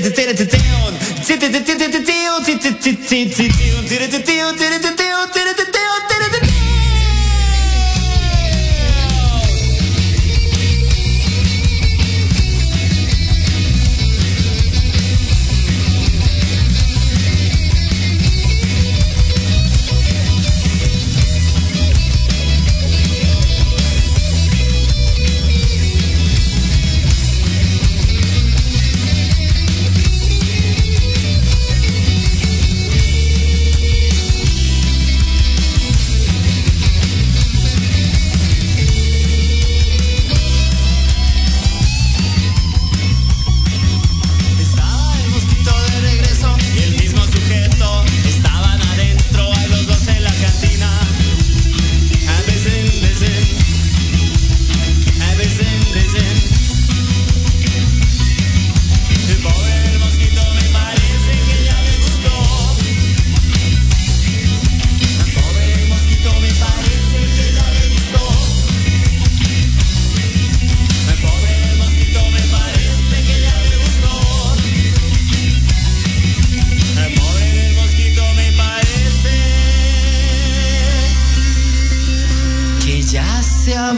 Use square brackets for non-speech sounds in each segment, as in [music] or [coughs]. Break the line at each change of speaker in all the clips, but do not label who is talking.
down.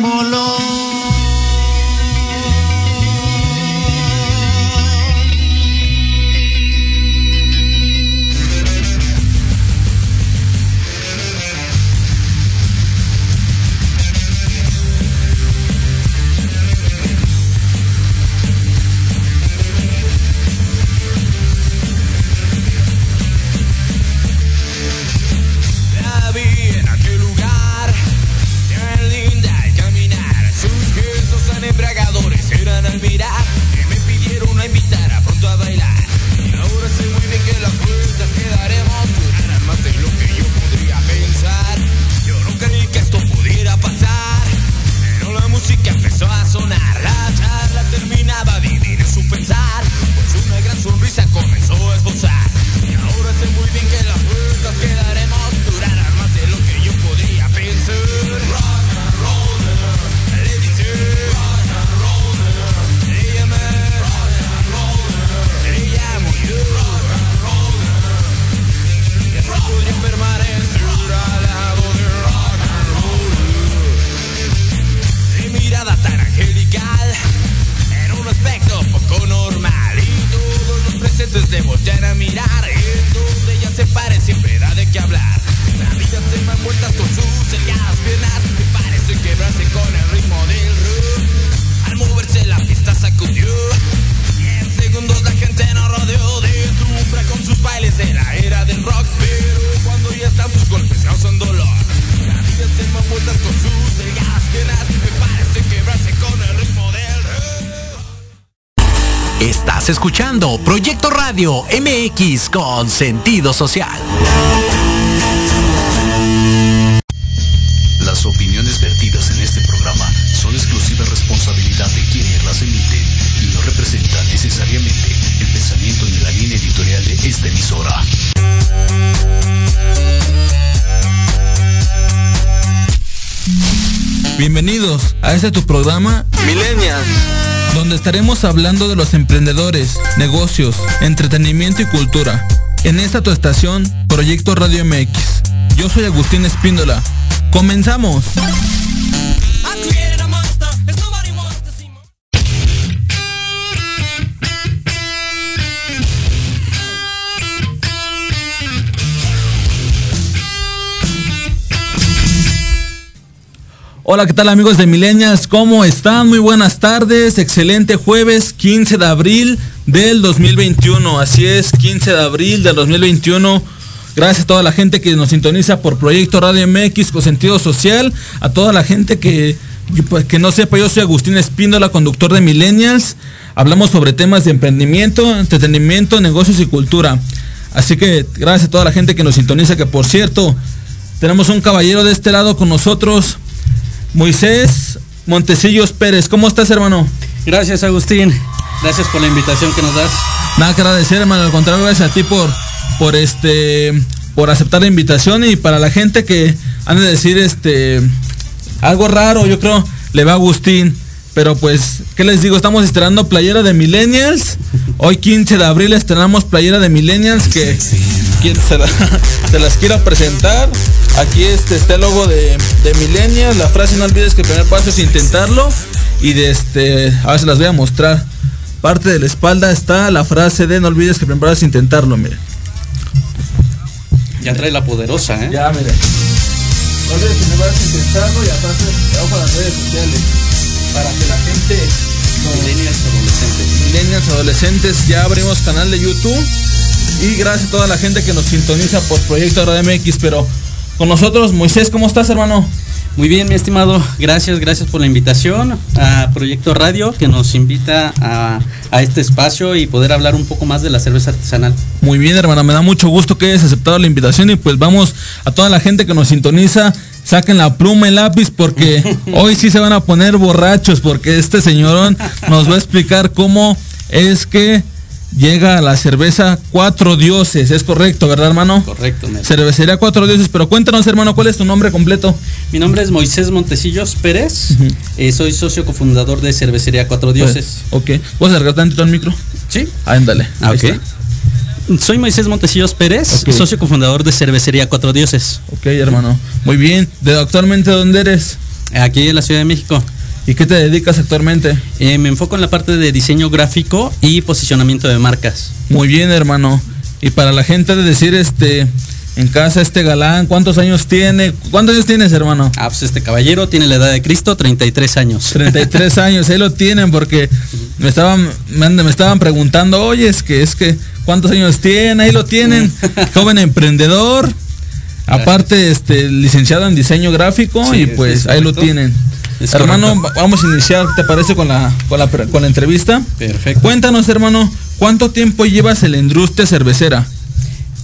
molo. Escuchando Proyecto Radio MX con sentido social. Las opiniones vertidas en este programa son exclusiva responsabilidad de quienes las emiten y no representan necesariamente el pensamiento ni la línea editorial de esta emisora.
Bienvenidos a este tu programa Millennials donde estaremos hablando de los emprendedores, negocios, entretenimiento y cultura. En esta tu estación, Proyecto Radio MX. Yo soy Agustín Espíndola. ¡Comenzamos! Hola, ¿qué tal amigos de Milenias? ¿Cómo están? Muy buenas tardes. Excelente jueves 15 de abril del 2021. Así es, 15 de abril del 2021. Gracias a toda la gente que nos sintoniza por Proyecto Radio MX con sentido social. A toda la gente que, pues, que no sepa, yo soy Agustín Espíndola, conductor de Millennials. Hablamos sobre temas de emprendimiento, entretenimiento, negocios y cultura. Así que gracias a toda la gente que nos sintoniza, que por cierto, tenemos un caballero de este lado con nosotros. Moisés Montecillos Pérez. ¿Cómo estás, hermano?
Gracias, Agustín. Gracias por la invitación que nos das.
Nada que agradecer, hermano. Al contrario, gracias a ti por, por este, por aceptar la invitación y para la gente que han de decir este algo raro, yo creo, le va a Agustín. Pero pues, ¿qué les digo? Estamos estrenando playera de Millennials. Hoy 15 de abril estrenamos playera de Millennials que [laughs] se, las quiero presentar. Aquí este, este logo de, de Millennials. La frase no olvides que el primer paso es intentarlo. Y de este, a ver se las voy a mostrar. Parte de la espalda está la frase de no olvides que el primer paso es intentarlo, miren.
Ya trae la poderosa, ¿eh?
Ya, miren. No olvides que el primer paso es intentarlo y aparte abajo las redes sociales. Para que la gente
Millennials adolescentes.
Millennials adolescentes, ya abrimos canal de YouTube. Y gracias a toda la gente que nos sintoniza por Proyecto Radio MX. Pero con nosotros, Moisés, ¿cómo estás, hermano?
Muy bien, mi estimado. Gracias, gracias por la invitación a Proyecto Radio que nos invita a, a, este espacio y poder hablar un poco más de la cerveza artesanal.
Muy bien, hermano. Me da mucho gusto que hayas aceptado la invitación y pues vamos a toda la gente que nos sintoniza. Saquen la pluma y lápiz porque [laughs] hoy sí se van a poner borrachos porque este señorón nos va a explicar cómo es que llega la cerveza Cuatro Dioses, es correcto, ¿verdad, hermano?
Correcto.
Cervecería Cuatro Dioses, pero cuéntanos, hermano, ¿cuál es tu nombre completo?
Mi nombre es Moisés Montecillos Pérez, uh -huh. eh, soy socio cofundador de Cervecería Cuatro Dioses.
Pues, ok, ¿puedes acercar tantito al micro?
Sí.
Ándale.
Ah, ok. Soy Moisés Montecillos Pérez, okay. socio cofundador de Cervecería Cuatro Dioses.
Ok, hermano. Muy bien. ¿De actualmente dónde eres?
Aquí en la Ciudad de México.
¿Y qué te dedicas actualmente?
Eh, me enfoco en la parte de diseño gráfico y posicionamiento de marcas.
Muy bien, hermano. Y para la gente de decir, este, en casa este galán, ¿cuántos años tiene? ¿Cuántos años tienes, hermano?
Ah, pues este caballero tiene la edad de Cristo, 33 años.
33 [laughs] años, ahí lo tienen porque me estaban, me, me estaban preguntando, oye, es que, es que, ¿cuántos años tiene? Ahí lo tienen. [laughs] Joven emprendedor. Aparte, este, licenciado en diseño gráfico sí, y pues ahí lo tienen. Es hermano, correcto. vamos a iniciar, ¿te parece con la, con la, con la entrevista?
Perfecto.
Cuéntanos, hermano, ¿cuánto tiempo llevas en la industria cervecera?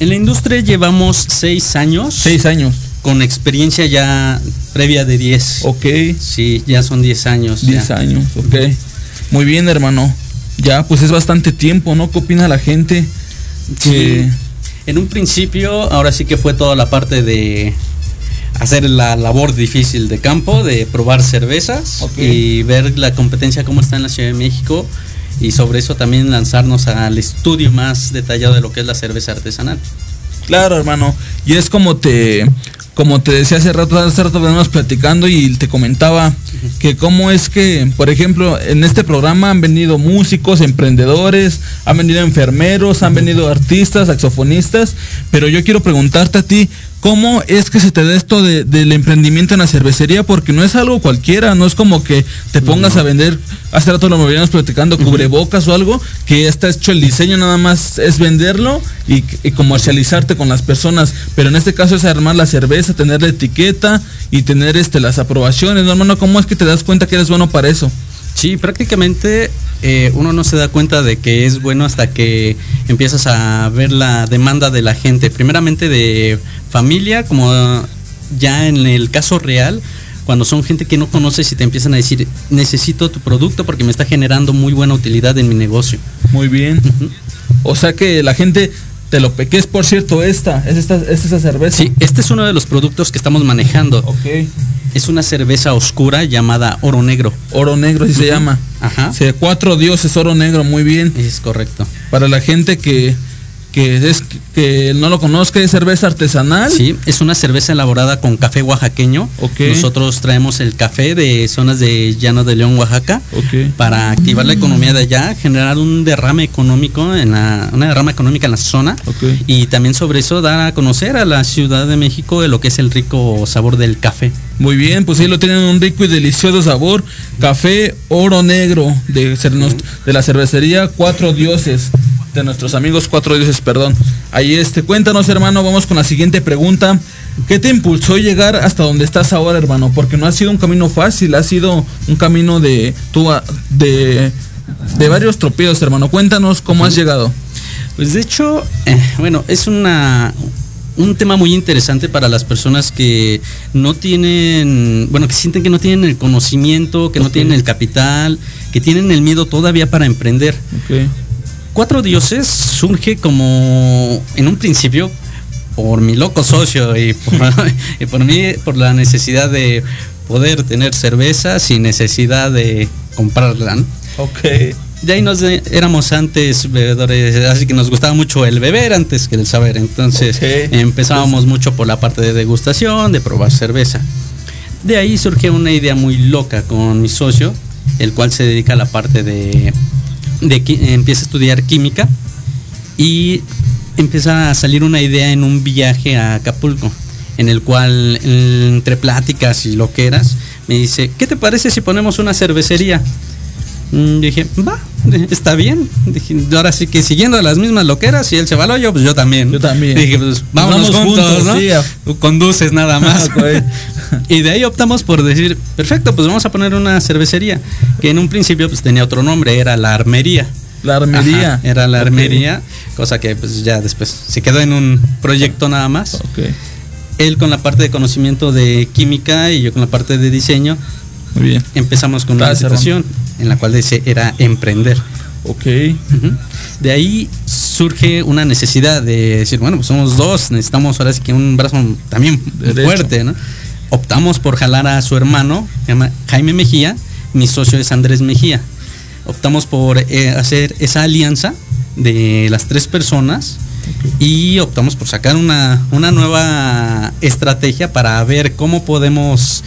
En la industria llevamos seis años.
Seis años.
Con experiencia ya previa de 10.
Ok.
Sí, ya son 10 años.
10 años, ok. Muy bien, hermano. Ya, pues es bastante tiempo, ¿no? ¿Qué opina la gente?
Que... Sí. En un principio, ahora sí que fue toda la parte de hacer la labor difícil de campo, de probar cervezas okay. y ver la competencia cómo está en la Ciudad de México y sobre eso también lanzarnos al estudio más detallado de lo que es la cerveza artesanal.
Claro, hermano. Y es como te como te decía hace rato, hace rato veníamos platicando y te comentaba uh -huh. que cómo es que, por ejemplo, en este programa han venido músicos, emprendedores, han venido enfermeros, han venido artistas, saxofonistas, pero yo quiero preguntarte a ti, ¿Cómo es que se te da esto de, del emprendimiento en la cervecería? Porque no es algo cualquiera, no es como que te pongas no. a vender, hace rato lo veníamos platicando, cubrebocas o algo, que está hecho el diseño, nada más es venderlo y, y, comercializarte con las personas. Pero en este caso es armar la cerveza, tener la etiqueta y tener este, las aprobaciones. No, hermano, ¿cómo es que te das cuenta que eres bueno para eso?
Sí, prácticamente eh, uno no se da cuenta de que es bueno hasta que empiezas a ver la demanda de la gente. Primeramente de familia, como ya en el caso real, cuando son gente que no conoces y te empiezan a decir, necesito tu producto porque me está generando muy buena utilidad en mi negocio.
Muy bien. Uh -huh. O sea que la gente te lo que es por cierto esta, es esta, es esta cerveza.
Sí, este es uno de los productos que estamos manejando.
Ok.
Es una cerveza oscura llamada oro negro.
Oro negro, así uh -huh. se llama.
Ajá.
Sí, cuatro dioses oro negro, muy bien.
Es correcto.
Para la gente que, que es que no lo conozca, es cerveza artesanal.
Sí, es una cerveza elaborada con café oaxaqueño.
Okay.
Nosotros traemos el café de zonas de Llano de León, Oaxaca,
okay.
para activar la economía de allá, generar un derrame económico en la, una derrama económica en la zona
okay.
y también sobre eso dar a conocer a la Ciudad de México de lo que es el rico sabor del café.
Muy bien, pues ahí lo tienen un rico y delicioso sabor, café oro negro de, de la cervecería Cuatro Dioses de nuestros amigos Cuatro Dioses, perdón. Ahí este, cuéntanos hermano, vamos con la siguiente pregunta. ¿Qué te impulsó llegar hasta donde estás ahora, hermano? Porque no ha sido un camino fácil, ha sido un camino de de, de varios tropiezos, hermano. Cuéntanos cómo has llegado.
Pues de hecho, eh, bueno, es una un tema muy interesante para las personas que no tienen, bueno, que sienten que no tienen el conocimiento, que okay. no tienen el capital, que tienen el miedo todavía para emprender.
Okay.
Cuatro Dioses surge como en un principio por mi loco socio y por, [laughs] y por mí por la necesidad de poder tener cerveza sin necesidad de comprarla. ¿no?
Ok.
De ahí nos de- éramos antes bebedores, así que nos gustaba mucho el beber antes que el saber. Entonces empezábamos mucho por la parte de degustación, de probar cerveza. De ahí surgió una idea muy loca con mi socio, el cual se dedica a la parte de, de empieza a estudiar química y empieza a salir una idea en un viaje a Acapulco, en el cual entre pláticas y lo que eras, me dice, ¿qué te parece si ponemos una cervecería? Mm, Dije, va, [laughs] está bien. Dije, ahora sí que siguiendo las mismas loqueras, si él se va al hoyo, pues yo también.
Yo también.
Dije, pues vámonos
Vamos
juntos,
juntos,
¿no?
sí,
Tú conduces nada [laughs] más. Y de ahí optamos por decir, perfecto, pues vamos a poner una cervecería, que en un principio pues tenía otro nombre, era la armería.
La armería.
Ajá, era la armería, cosa que pues ya después se quedó en un proyecto nada más. Él con la parte de conocimiento de química y yo con la parte de diseño
Muy bien.
empezamos con
Gracias,
situación en la cual dice era emprender.
Ok.
De ahí surge una necesidad de decir, bueno, pues somos dos, necesitamos ahora sí que un brazo también fuerte, ¿no? Optamos por jalar a su hermano, se llama Jaime Mejía, mi socio es Andrés Mejía. Optamos por eh, hacer esa alianza de las tres personas y optamos por sacar una, una nueva estrategia para ver cómo podemos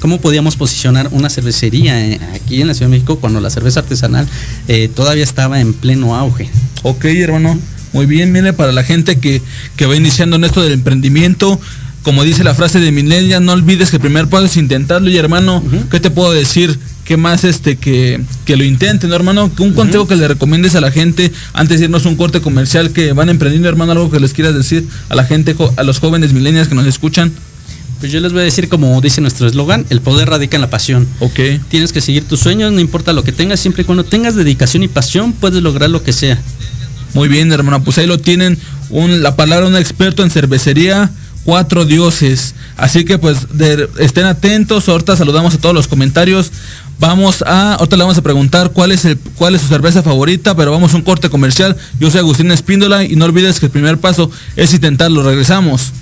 cómo podíamos posicionar una cervecería eh, aquí en la Ciudad de México cuando la cerveza artesanal eh, todavía estaba en pleno auge.
Ok, hermano. Muy bien, mire, para la gente que, que va iniciando en esto del emprendimiento, como dice la frase de Milenia, no olvides que el primer paso es intentarlo. Y hermano. ¿qué te puedo decir? ¿Qué más este que, que lo intenten, ¿no, hermano? Un consejo que le recomiendes a la gente antes de irnos a un corte comercial que van emprendiendo, hermano, algo que les quieras decir a la gente, a los jóvenes milenias que nos escuchan.
Pues yo les voy a decir como dice nuestro eslogan, el poder radica en la pasión.
Ok.
Tienes que seguir tus sueños, no importa lo que tengas, siempre y cuando tengas dedicación y pasión puedes lograr lo que sea.
Muy bien, hermano, pues ahí lo tienen. Un, la palabra un experto en cervecería, cuatro dioses. Así que pues de- estén atentos. Ahorita saludamos a todos los comentarios. Vamos a, ahorita le vamos a preguntar cuál es el, cuál es su cerveza favorita, pero vamos a un corte comercial. Yo soy Agustín Espíndola y no olvides que el primer paso es intentarlo. Regresamos.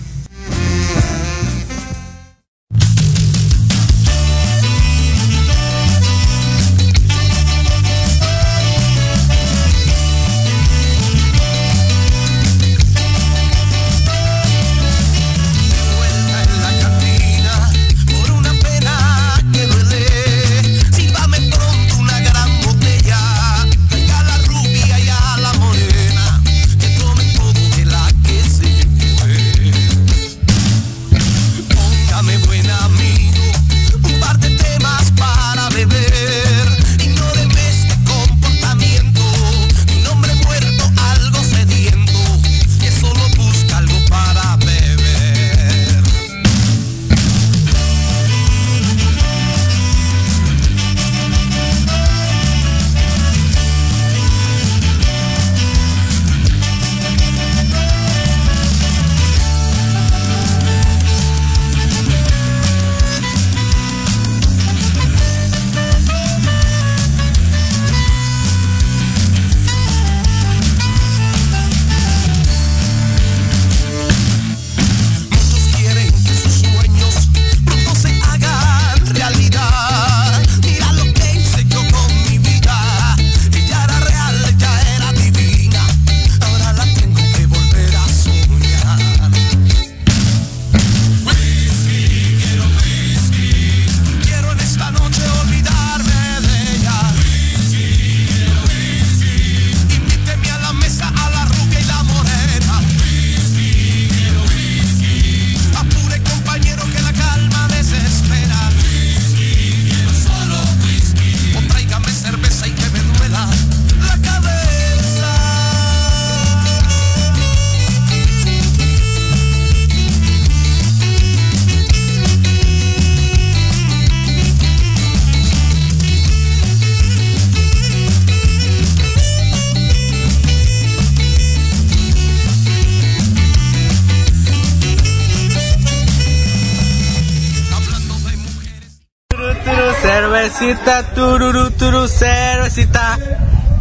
Cervecita, tururu, turu, cervecita.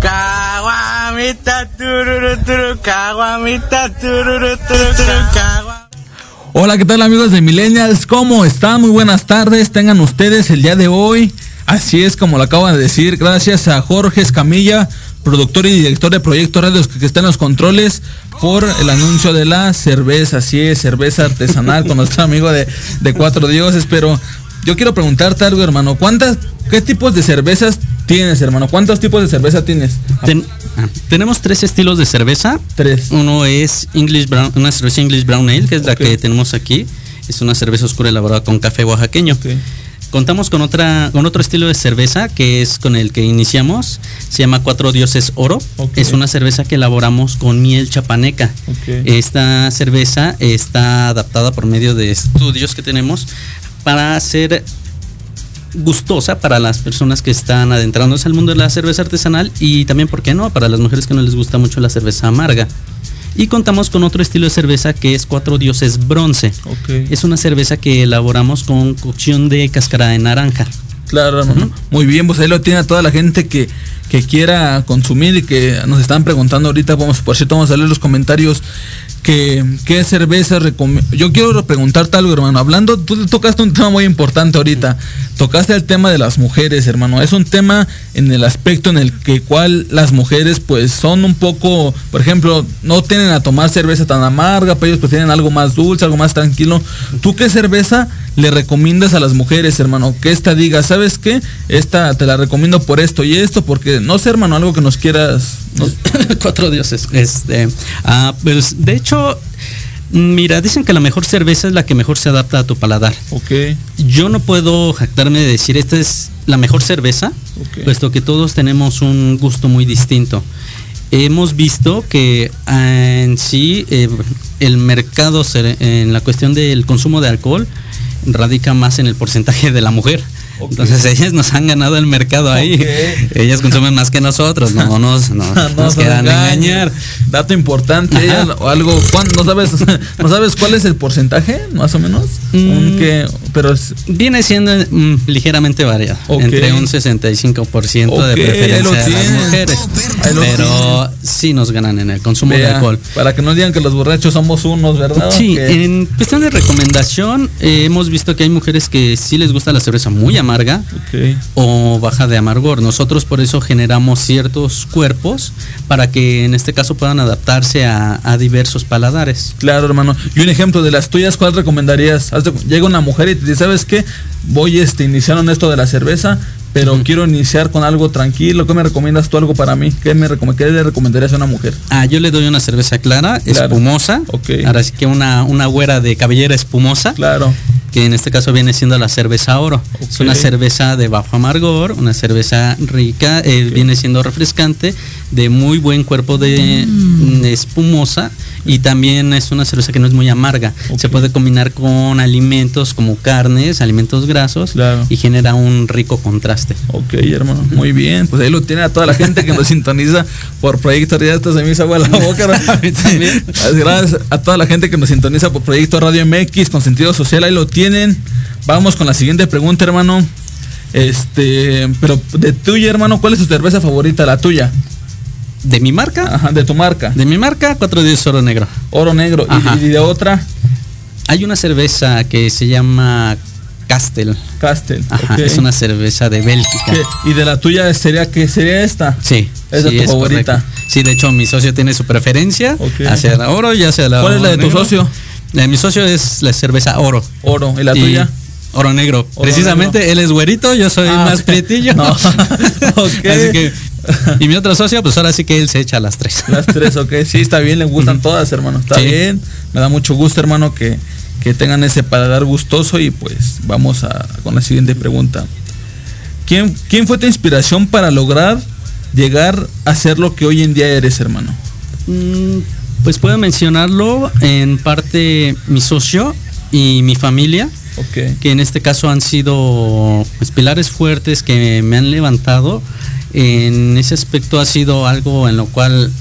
Caguamita, tururu, turu, caguamita, tururu, turu, turu, caguamita.
Hola, ¿qué tal amigos de Millennials? ¿Cómo están? Muy buenas tardes. Tengan ustedes el día de hoy. Así es como lo acaban de decir, gracias a Jorge Escamilla, productor y director de Proyecto Radio que está en los controles, por el anuncio de la cerveza, así es, cerveza artesanal con nuestro amigo de, de Cuatro Dioses, pero yo quiero preguntarte algo, hermano, ¿cuántas, qué tipos de cervezas tienes, hermano? ¿Cuántos tipos de cerveza tienes?
Ten- ah, tenemos tres estilos de cerveza.
Tres.
Uno es English Brown, una cerveza English Brown Ale, que es la que tenemos aquí. Es una cerveza oscura elaborada con café oaxaqueño. Contamos con otra, con otro estilo de cerveza que es con el que iniciamos. Se llama Cuatro Dioses Oro. Es una cerveza que elaboramos con miel chapaneca. Esta cerveza está adaptada por medio de estudios que tenemos para ser gustosa para las personas que están adentrándose al mundo de la cerveza artesanal y también, ¿por qué no?, para las mujeres que no les gusta mucho la cerveza amarga. Y contamos con otro estilo de cerveza que es Cuatro Dioses Bronce. Es una cerveza que elaboramos con cocción de cáscara de naranja.
Claro, hermano. Muy bien, pues ahí lo tiene a toda la gente que, que quiera consumir y que nos están preguntando ahorita. Vamos, por cierto, vamos a leer los comentarios. Que, ¿Qué cerveza recomiendo? Yo quiero preguntarte algo, hermano. Hablando, tú tocaste un tema muy importante ahorita. Tocaste el tema de las mujeres, hermano. Es un tema en el aspecto en el que cual las mujeres pues son un poco, por ejemplo, no tienen a tomar cerveza tan amarga, pero ellos prefieren algo más dulce, algo más tranquilo. ¿Tú qué cerveza le recomiendas a las mujeres, hermano? Que esta diga, ¿sabes qué? Esta te la recomiendo por esto y esto, porque no sé, hermano, algo que nos quieras. nos- [coughs]
Cuatro dioses. Este, ah, pues de hecho, mira, dicen que la mejor cerveza es la que mejor se adapta a tu paladar.
ok,
Yo no puedo jactarme de decir esta es la mejor cerveza, puesto que todos tenemos un gusto muy distinto. Hemos visto que ah, en sí eh, el mercado en la cuestión del consumo de alcohol radica más en el porcentaje de la mujer. Entonces ellas nos han ganado el mercado ahí. Ellas consumen más que nosotros, no nos, no, [laughs]
No
nos quieran engañar.
Dato importante, ella- o algo, ¿cuán- ¿no sabes, [laughs] ¿no sabes cuál es el porcentaje, más o menos?
Mm.
Que, pero es,
Viene siendo mm, ligeramente variado, entre un 65%
Ok,
de preferencia de las mujeres. Pero sí nos ganan en el consumo de alcohol.
para que no digan que los borrachos somos unos, ¿verdad?
Sí, en cuestión de recomendación, eh, hemos visto que hay mujeres que sí les gusta la cerveza muy amarga o baja de amargor. Nosotros por eso generamos ciertos cuerpos para que en este caso puedan adaptarse a, a diversos paladares.
Claro, hermano. Y un ejemplo de las tuyas, ¿cuál recomendarías? Llega una mujer y te dice, ¿sabes qué? Voy este, iniciando en esto de la cerveza, pero quiero iniciar con algo tranquilo. ¿Qué me recomiendas tú algo para mí? ¿Qué, me recom- qué le recomendarías a una mujer?
Ah, yo le doy una cerveza clara,
Claro.
espumosa.
Ok.
Ahora sí que una, una güera de cabellera espumosa.
Claro.
Que en este caso viene siendo la cerveza oro. Es una cerveza de bajo amargor, una cerveza rica, eh, viene siendo refrescante, de muy buen cuerpo de
Mm.
espumosa y también es una cerveza que no es muy amarga. Se puede combinar con alimentos como carnes, alimentos grasos
Claro.
y genera un rico contraste.
Ok, hermano, muy bien. Pues ahí lo tiene a toda la gente que nos [laughs] sintoniza por Proyecto Radio. Hasta se me hizo agua la boca. ¿no? [laughs]
A mí también.
Gracias a toda la gente que nos sintoniza por Proyecto Radio MX con sentido social. Ahí lo tienen. Vamos con la siguiente pregunta, hermano. Este, pero de tuya, hermano, ¿cuál es tu cerveza favorita? La tuya.
De mi marca,
Ajá, de tu marca.
de mi marca, 410 oro negro.
Oro negro. Y-
Ajá.
Y, de otra,
Hay una cerveza que se llama Castel.
Castel.
Ajá, es una cerveza de Bélgica.
Y de la tuya sería que sería esta.
Sí.
Esa
sí,
es tu favorita.
correcto. Sí, de hecho mi socio tiene su preferencia hacia la oro y hacia la
¿Cuál es la de tu socio?
La de mi socio es la cerveza oro.
Oro. ¿Y la
Y
tuya?
Oro negro.
Oro
Precisamente
negro.
él es güerito, yo soy
Ah,
más prietillo. [laughs]
No. [laughs]
Así que [laughs] y mi otro socio, pues ahora sí que él se echa las tres.
Las tres, ok. Sí, está bien, le gustan todas, hermano. Está
Sí.
bien. Me da mucho gusto, hermano, que, que tengan ese paladar gustoso. Y pues vamos a, con la siguiente pregunta. ¿Quién, ¿Quién fue tu inspiración para lograr llegar a ser lo que hoy en día eres, hermano?
Mm, Pues puedo mencionarlo en parte mi socio y mi familia.
Ok.
que en este caso han sido pues, pilares fuertes que me han levantado. En ese aspecto ha sido algo en lo cual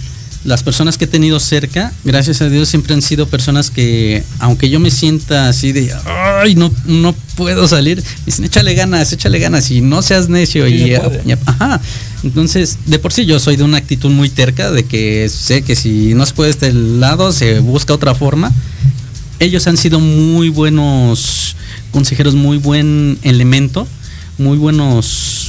las personas que he tenido cerca, gracias a Dios, siempre han sido personas que, aunque yo me sienta así de, ay, no, no puedo salir, me dicen, échale ganas, échale ganas y no seas necio.
Sí,
y,
se puede.
y- ajá. Entonces, de por sí yo soy de una actitud muy terca, de que sé que si no se puede este lado, se busca otra forma ellos han sido muy buenos consejeros, muy buen elemento, muy buenos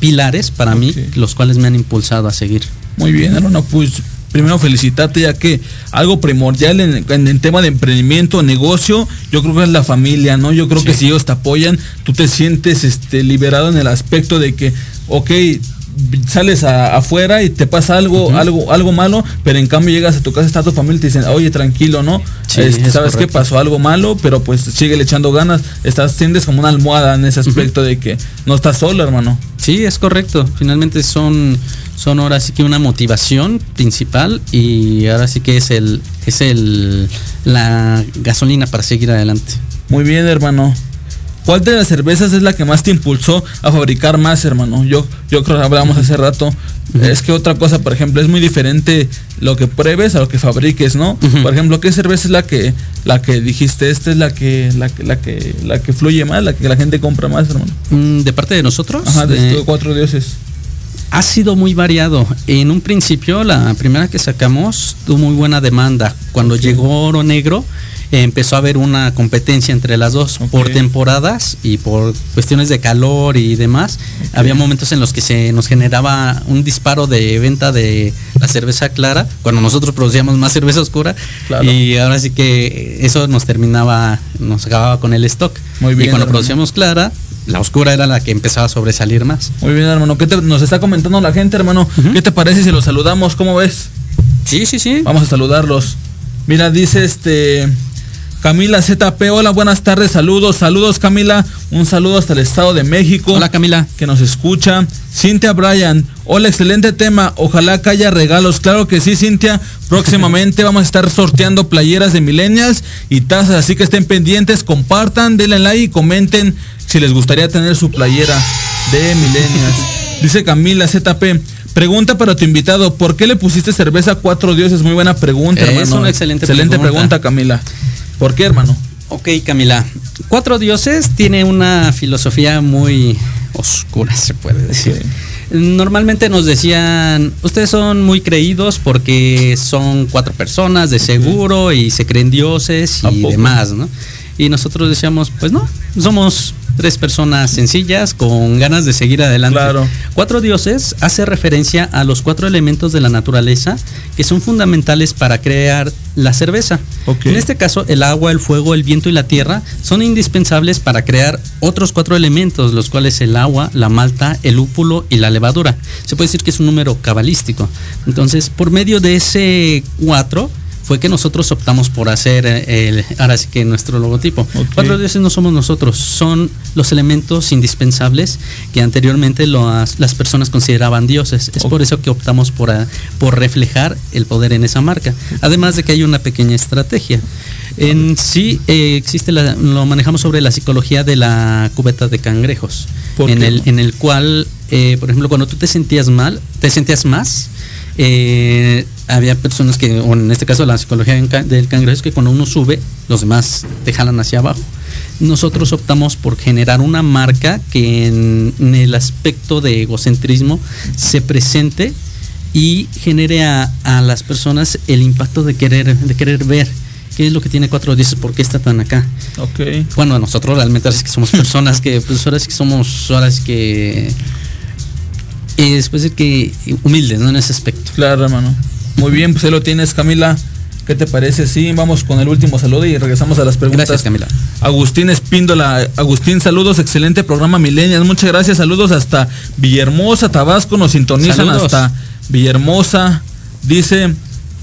pilares para mí, los cuales me han impulsado a seguir.
Muy bien, hermano, pues primero felicitarte ya que algo primordial en, en el tema de emprendimiento, negocio, yo creo que es la familia, ¿no? Yo creo que si ellos te apoyan, tú te sientes este liberado en el aspecto de que, ok, sales a- afuera y te pasa algo, algo, algo malo, pero en cambio llegas a tu casa, está tu familia y te dicen, oye, tranquilo, ¿no?
Sí,
Este,
es
¿Sabes qué
correcto.
pasó? Algo malo, pero pues sigue le echando ganas. Estás, sientes como una almohada en ese aspecto de que no estás solo, hermano.
Sí, es correcto. Finalmente son, son ahora sí que una motivación principal y ahora sí que es el, es el la gasolina para seguir adelante.
Muy bien, hermano. ¿Cuál de las cervezas es la que más te impulsó a fabricar más, hermano? Yo, yo creo que hablábamos hace rato. Es que otra cosa, por ejemplo, es muy diferente lo que pruebes a lo que fabriques, ¿no? Por ejemplo, ¿qué cerveza es la que, la que dijiste? Esta es la que, la que, la que, la que fluye más, la que la gente compra más, hermano.
Mm, De parte de nosotros,
Ajá, de
eh,
cuatro dioses.
ha sido muy variado. En un principio, la primera que sacamos tuvo muy buena demanda. Cuando llegó Oro Negro, empezó a haber una competencia entre las dos por temporadas y por cuestiones de calor y demás. Había momentos en los que se nos generaba un disparo de venta de la cerveza clara, cuando nosotros producíamos más cerveza oscura.
Claro.
Y ahora sí que eso nos terminaba, nos acababa con el stock.
Muy bien,
y cuando
hermano.
producíamos clara, la oscura era la que empezaba a sobresalir más.
Muy bien, hermano. ¿Qué te- nos está comentando la gente, hermano? ¿Qué te parece si los saludamos? ¿Cómo ves?
Sí, sí, sí.
Vamos a saludarlos. Mira, dice este Camila ZP, hola, buenas tardes, saludos, saludos Camila, un saludo hasta el Estado de México.
Hola Camila.
Que nos escucha. Cintia Bryan, hola, excelente tema. Ojalá que haya regalos. Claro que sí, Cintia. Próximamente [laughs] vamos a estar sorteando playeras de millennials y tazas, así que estén pendientes, compartan, denle like y comenten si les gustaría tener su playera de millennials. Dice Camila ZP. Pregunta para tu invitado, ¿por qué le pusiste cerveza a cuatro dioses? Muy buena pregunta,
Es
hermano.
una excelente
excelente
pregunta.
pregunta, Camila. ¿Por qué, hermano?
Ok, Camila. Cuatro dioses tiene una filosofía muy oscura, se puede decir. Normalmente nos decían, ustedes son muy creídos porque son cuatro personas de seguro y se creen dioses
¿A
y demás, ¿no? Y nosotros decíamos, pues no, somos tres personas sencillas con ganas de seguir adelante.
Claro.
Cuatro dioses hace referencia a los cuatro elementos de la naturaleza que son fundamentales para crear la cerveza. En este caso, el agua, el fuego, el viento y la tierra son indispensables para crear otros cuatro elementos, los cuales el agua, la malta, el lúpulo y la levadura. Se puede decir que es un número cabalístico. Entonces, por medio de ese cuatro fue que nosotros optamos por hacer eh, el, ahora sí que nuestro logotipo. Cuatro dioses no somos nosotros, son los elementos indispensables que anteriormente las, las personas consideraban dioses. Es por eso que optamos por, ah, por reflejar el poder en esa marca. Además de que hay una pequeña estrategia. En sí eh, existe la- lo manejamos sobre la psicología de la cubeta de cangrejos,
¿Por
en el, en el cual, eh, por ejemplo, cuando tú te sentías mal, te sentías más, eh, había personas que, o en este caso la psicología del ca- del cangrejo es que cuando uno sube, los demás te jalan hacia abajo. Nosotros optamos por generar una marca que en, en el aspecto de egocentrismo se presente y genere a, a las personas el impacto de querer, de querer ver qué es lo que tiene cuatro dioses, por qué está tan acá.
Ok.
Bueno, nosotros realmente ahora sí que somos personas que, pues ahora sí que somos, ahora sí que, y después de que humildes, ¿no? En ese aspecto.
Claro, hermano. Muy bien, pues ahí lo tienes, Camila. ¿Qué te parece? Sí, vamos con el último saludo y regresamos a las preguntas.
Gracias, Camila.
Agustín Espíndola. Agustín, saludos, excelente programa Milenias. Muchas gracias, saludos hasta Villahermosa, Tabasco. Nos sintonizan
Saludos.
hasta Villahermosa. Dice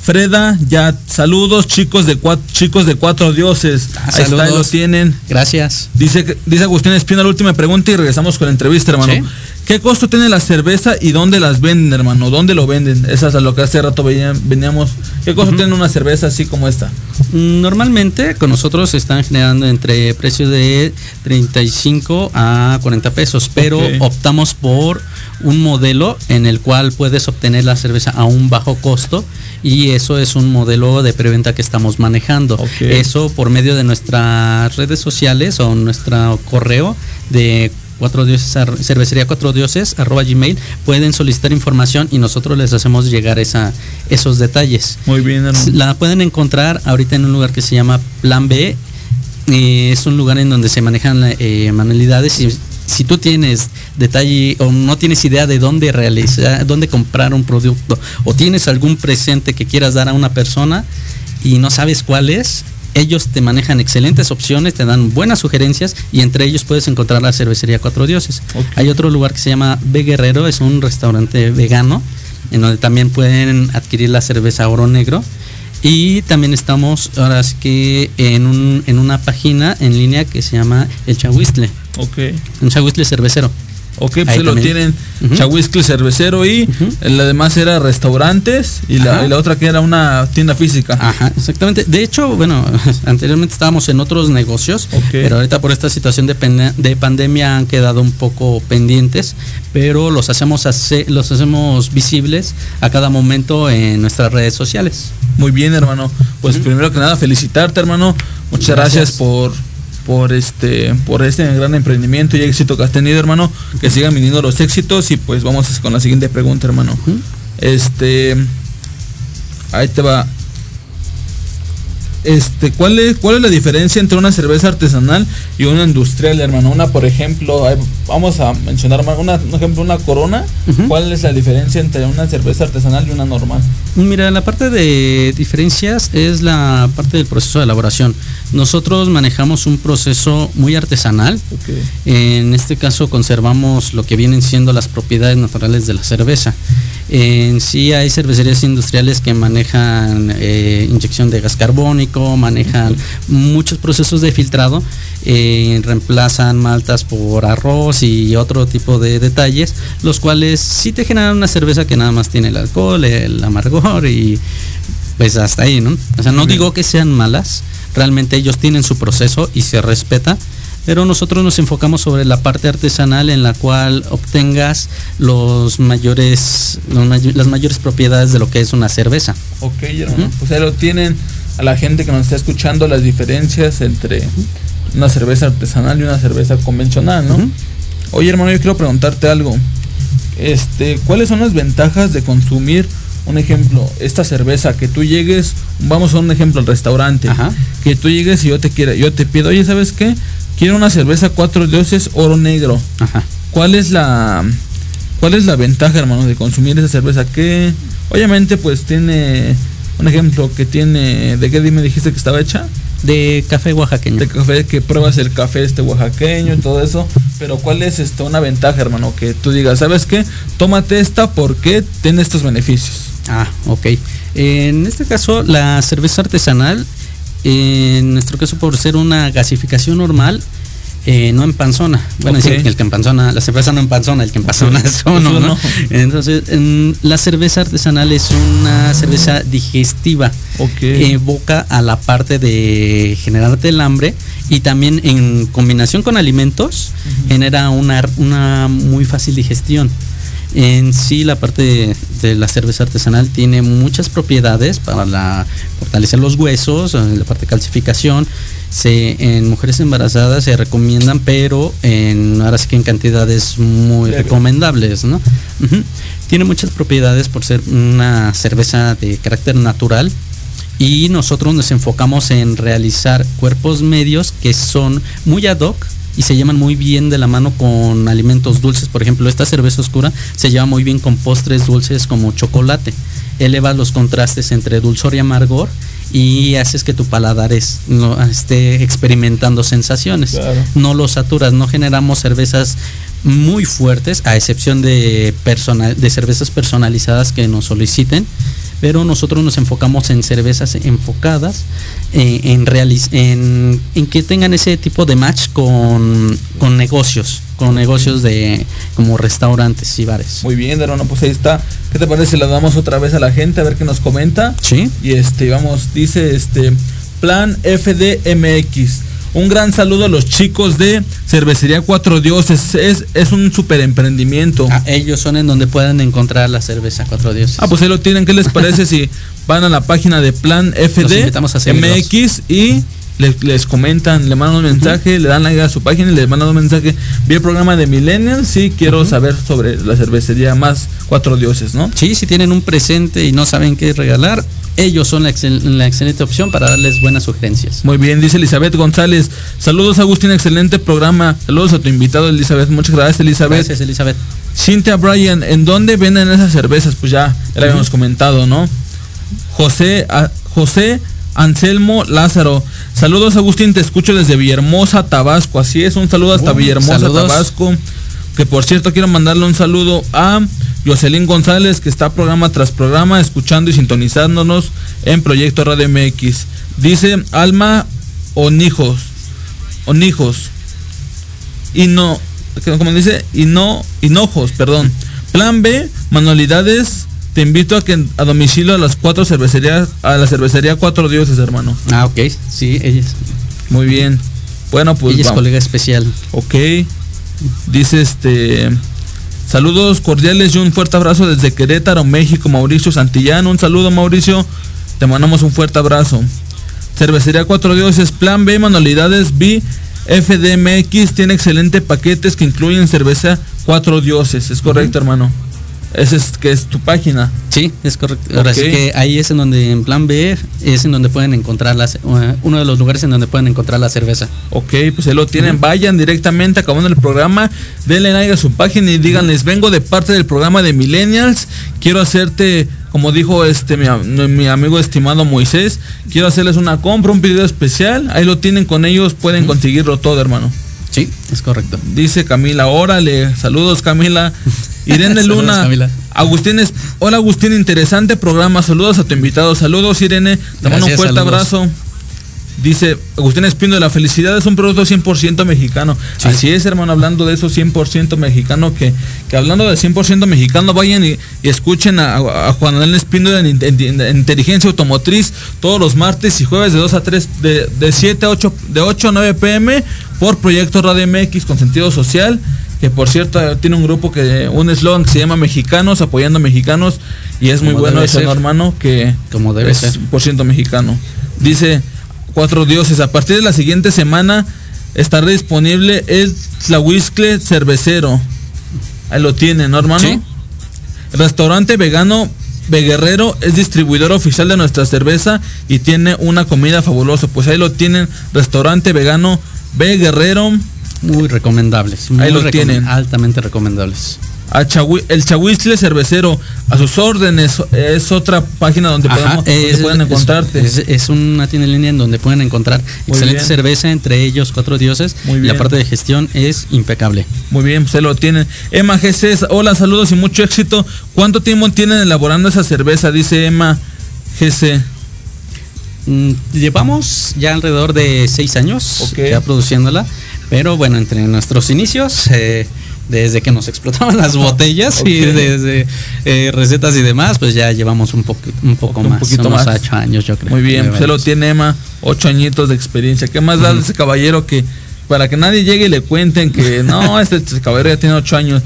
Freda, ya saludos, chicos de cuatro, chicos de cuatro dioses.
Ah,
ahí está, lo
saludos.
tienen.
Gracias.
Dice, dice Agustín Espino la última pregunta y regresamos con la entrevista, hermano.
Sí.
¿Qué costo tiene la cerveza y dónde las venden, hermano? ¿Dónde lo venden? Esa es a lo que hace rato veníamos. ¿Qué costo tiene una cerveza así como esta?
Normalmente con nosotros se están generando entre precios de 35 a 40 pesos, pero optamos por un modelo en el cual puedes obtener la cerveza a un bajo costo y eso es un modelo de preventa que estamos manejando. Eso por medio de nuestras redes sociales o nuestro correo de cuatro dioses cervecería cuatro dioses arroba gmail pueden solicitar información y nosotros les hacemos llegar esa esos detalles
Muy bien, hermano.
la pueden encontrar ahorita en un lugar que se llama Plan B. Eh, es un lugar en donde se manejan eh, manualidades y si tú tienes detalle o no tienes idea de dónde realizar, dónde comprar un producto o tienes algún presente que quieras dar a una persona y no sabes cuál es, ellos te manejan excelentes opciones, te dan buenas sugerencias y entre ellos puedes encontrar la cervecería Cuatro Dioses. Hay otro lugar que se llama B Guerrero, es un restaurante vegano en donde también pueden adquirir la cerveza oro negro. Y también estamos ahora sí que en, un, en una página en línea que se llama El Chahuistle,
Ok.
un Chahuistle cervecero.
Ok, pues
Ahí
lo tienen
Ujú.
Chahuiscle cervecero y
Ujú.
el además era restaurantes y la, y la otra que era una tienda física.
Ajá, exactamente. De hecho, bueno, [laughs] anteriormente estábamos en otros negocios, pero ahorita por esta situación de, de pandemia han quedado un poco pendientes, pero los hacemos hace- los hacemos visibles a cada momento en nuestras redes sociales.
Muy bien, hermano. Pues primero que nada felicitarte, hermano. Muchas gracias,
Gracias.
por por este por este gran emprendimiento y éxito que has tenido, hermano. Que sigan viniendo los éxitos y pues vamos con la siguiente pregunta, hermano. Este ahí te va. Este, ¿cuál es, ¿cuál es la diferencia entre una cerveza artesanal y una industrial, hermano? Una, por ejemplo, vamos a mencionar una, un ejemplo, una corona. ¿Cuál es la diferencia entre una cerveza artesanal y una normal?
Mira, la parte de diferencias es la parte del proceso de elaboración. Nosotros manejamos un proceso muy artesanal. En este caso conservamos lo que vienen siendo las propiedades naturales de la cerveza. En sí hay cervecerías industriales que manejan eh, inyección de gas carbónico, manejan muchos procesos de filtrado, eh, reemplazan maltas por arroz y otro tipo de detalles, los cuales sí te generan una cerveza que nada más tiene el alcohol, el amargor y pues hasta ahí, ¿no? O sea, no digo que sean malas, realmente ellos tienen su proceso y se respeta, pero nosotros nos enfocamos sobre la parte artesanal en la cual obtengas los mayores, los may- las mayores propiedades de lo que es una cerveza.
Ok, hermano.
Ujú.
Pues ahí lo tienen a la gente que nos está escuchando las diferencias entre una cerveza artesanal y una cerveza convencional, ¿no?
Ujú.
Oye, hermano, yo quiero preguntarte algo. Este, ¿cuáles son las ventajas de consumir un ejemplo, esta cerveza que tú llegues, vamos a un ejemplo al restaurante,
Ajá.
que tú llegues y yo te quiera, yo te pido, "Oye, ¿sabes qué? Quiero una cerveza cuatro dioses oro negro."
Ajá.
¿Cuál es la cuál es la ventaja, hermano, de consumir esa cerveza? Que obviamente pues tiene un ejemplo que tiene ¿de qué me dijiste que estaba hecha?
De café oaxaqueño.
De café que pruebas el café este oaxaqueño y todo eso, pero ¿cuál es esta una ventaja, hermano, que tú digas, ¿sabes qué? Tómate esta porque tiene estos beneficios.
Ah, ok. En este caso, la cerveza artesanal, en nuestro caso por ser una gasificación normal, eh, no empanzona. Bueno, decir el que empanzona, la cerveza no empanzona, el que empanzona es uno, ¿no?
no.
Entonces, en- la cerveza artesanal es una cerveza digestiva.
Ok.
Evoca a la parte de generarte el hambre y también en combinación con alimentos genera una, una muy fácil digestión. En sí, la parte de, de la cerveza artesanal tiene muchas propiedades para la, fortalecer los huesos, eh, la parte de calcificación. Se, en mujeres embarazadas se recomiendan, pero en, ahora sí que en cantidades muy recomendables, ¿no? Tiene muchas propiedades por ser una cerveza de carácter natural y nosotros nos enfocamos en realizar cuerpos medios que son muy ad hoc y se llevan muy bien de la mano con alimentos dulces. Por ejemplo, esta cerveza oscura se lleva muy bien con postres dulces como chocolate. Eleva los contrastes entre dulzor y amargor y haces que tu paladar es- no, esté experimentando sensaciones.
Claro.
No lo saturas, no generamos cervezas muy fuertes, a excepción de, persona- de cervezas personalizadas que nos soliciten pero nosotros nos enfocamos en cervezas enfocadas eh, en, en, en que tengan ese tipo de match con, con negocios, con negocios de como restaurantes y bares.
Muy bien, hermano, pues ahí está. ¿Qué te parece si la damos otra vez a la gente a ver qué nos comenta?
Sí.
Y este, vamos, dice este Plan FDMX. Un gran saludo a los chicos de Cervecería Cuatro Dioses. Es, es un super emprendimiento.
Ah, ellos son en donde pueden encontrar la cerveza Cuatro Dioses.
Ah, pues ahí lo tienen. ¿Qué les parece si van a la página de Plan
seguirlos.
FDMX y les, les comentan, le mandan un mensaje, le dan like a su página y les mandan un mensaje. Vi el programa de Millennials y quiero saber sobre la cervecería más Cuatro Dioses, ¿no?
Sí, si tienen un presente y no saben qué regalar, ellos son la, excel- la excelente opción para darles buenas sugerencias.
Muy bien, dice Elizabeth González. Saludos Agustín, excelente programa. Saludos a tu invitado Elizabeth. Muchas gracias Elizabeth.
Gracias, Elizabeth.
Cintia Bryan, ¿en dónde venden esas cervezas? Pues ya, ya lo habíamos comentado, ¿no? José, a- José Anselmo Lázaro. Saludos Agustín, te escucho desde Villahermosa, Tabasco. Así es, un saludo hasta
Uh,
Villahermosa,
saludos.
Tabasco. Que por cierto quiero mandarle un saludo a Jocelyn González, que está programa tras programa, escuchando y sintonizándonos en Proyecto Radio MX. Dice Alma Onijos. Onijos. Y no, como dice, y no, hinojos, perdón. Plan B, manualidades. Te invito a que a domicilio a las cuatro cervecerías, a la cervecería Cuatro Dioses, hermano.
Ah, ok. Sí, ella es,
Muy bien. Bueno, pues
ella es
vamos.
colega especial.
Ok. Dice este. Saludos cordiales y un fuerte abrazo desde Querétaro, México, Mauricio Santillán. Un saludo, Mauricio. Te mandamos un fuerte abrazo. Cervecería Cuatro Dioses, Plan B, Manualidades B, FDMX. Tiene excelentes paquetes que incluyen cerveza Cuatro Dioses. Es correcto, hermano. Esa es que es tu página.
Sí, es correcto. Ahora sí que ahí es en donde, en plan B, es en donde pueden encontrar las, uno de los lugares en donde pueden encontrar la cerveza.
Ok, pues ahí lo tienen. Vayan directamente acabando el programa. Denle like a su página y díganles, vengo de parte del programa de Millennials. Quiero hacerte, como dijo este mi, mi amigo estimado Moisés, quiero hacerles una compra, un pedido especial. Ahí lo tienen con ellos, pueden conseguirlo todo, hermano.
Sí, es correcto.
Dice Camila, órale, saludos Camila. [laughs] Irene
Saludos,
Luna,
Camila.
Agustín, es, hola Agustín, interesante programa, saludos a tu invitado, saludos Irene, te mando un fuerte
saludos.
abrazo. Dice Agustín Espino, la felicidad es un producto 100% mexicano.
Sí.
Así es, hermano, hablando de eso 100% mexicano, que, que hablando de 100% mexicano, vayan y, y escuchen a, a Juan Manuel Espino en, in- en- en Inteligencia Automotriz todos los martes y jueves de 2 a 3, de, de 7 a 8, de 8 a 9 pm por Proyecto Radio MX con sentido social. Que por cierto tiene un grupo que, un eslogan que se llama Mexicanos, apoyando a mexicanos, y es muy
Como
bueno ese,
ser.
¿no, hermano, que
Como debe
es
ser.
por ciento mexicano. Dice Cuatro Dioses, a partir de la siguiente semana estará disponible el Tlahuizcle Cervecero. Ahí lo tienen, ¿no, hermano?
Sí.
Restaurante vegano Beguerrero es distribuidor oficial de nuestra cerveza y tiene una comida fabulosa. Pues ahí lo tienen, restaurante vegano Beguerrero.
Muy recomendables. Muy
Ahí lo
recom-
tienen.
Altamente recomendables.
A Chahui- el Chahuizcle Cervecero, a sus órdenes, es otra página donde,
Ajá,
podemos, donde
es-
pueden encontrarte.
Es, es una tienda en línea en donde pueden encontrar
Muy
excelente
bien.
cerveza, entre ellos cuatro dioses.
Muy
y
bien.
la parte de gestión es impecable.
Muy bien, pues ahí lo tienen. Emma GC, hola, saludos y mucho éxito. ¿Cuánto tiempo tienen elaborando esa cerveza? Dice Emma GC.
Mm, Llevamos ya alrededor de seis años ya produciéndola, pero bueno, entre nuestros inicios, eh, desde que nos explotaban las [laughs] botellas y desde eh, recetas y demás, pues ya llevamos un, poco un poco
Un
más,
poquito
unos
más.
ocho años yo creo.
Muy bien, ahí lo tiene Emma, ocho añitos de experiencia. ¿Qué más da de ese caballero que para que nadie llegue y le cuenten que [laughs] no, este caballero ya tiene ocho años?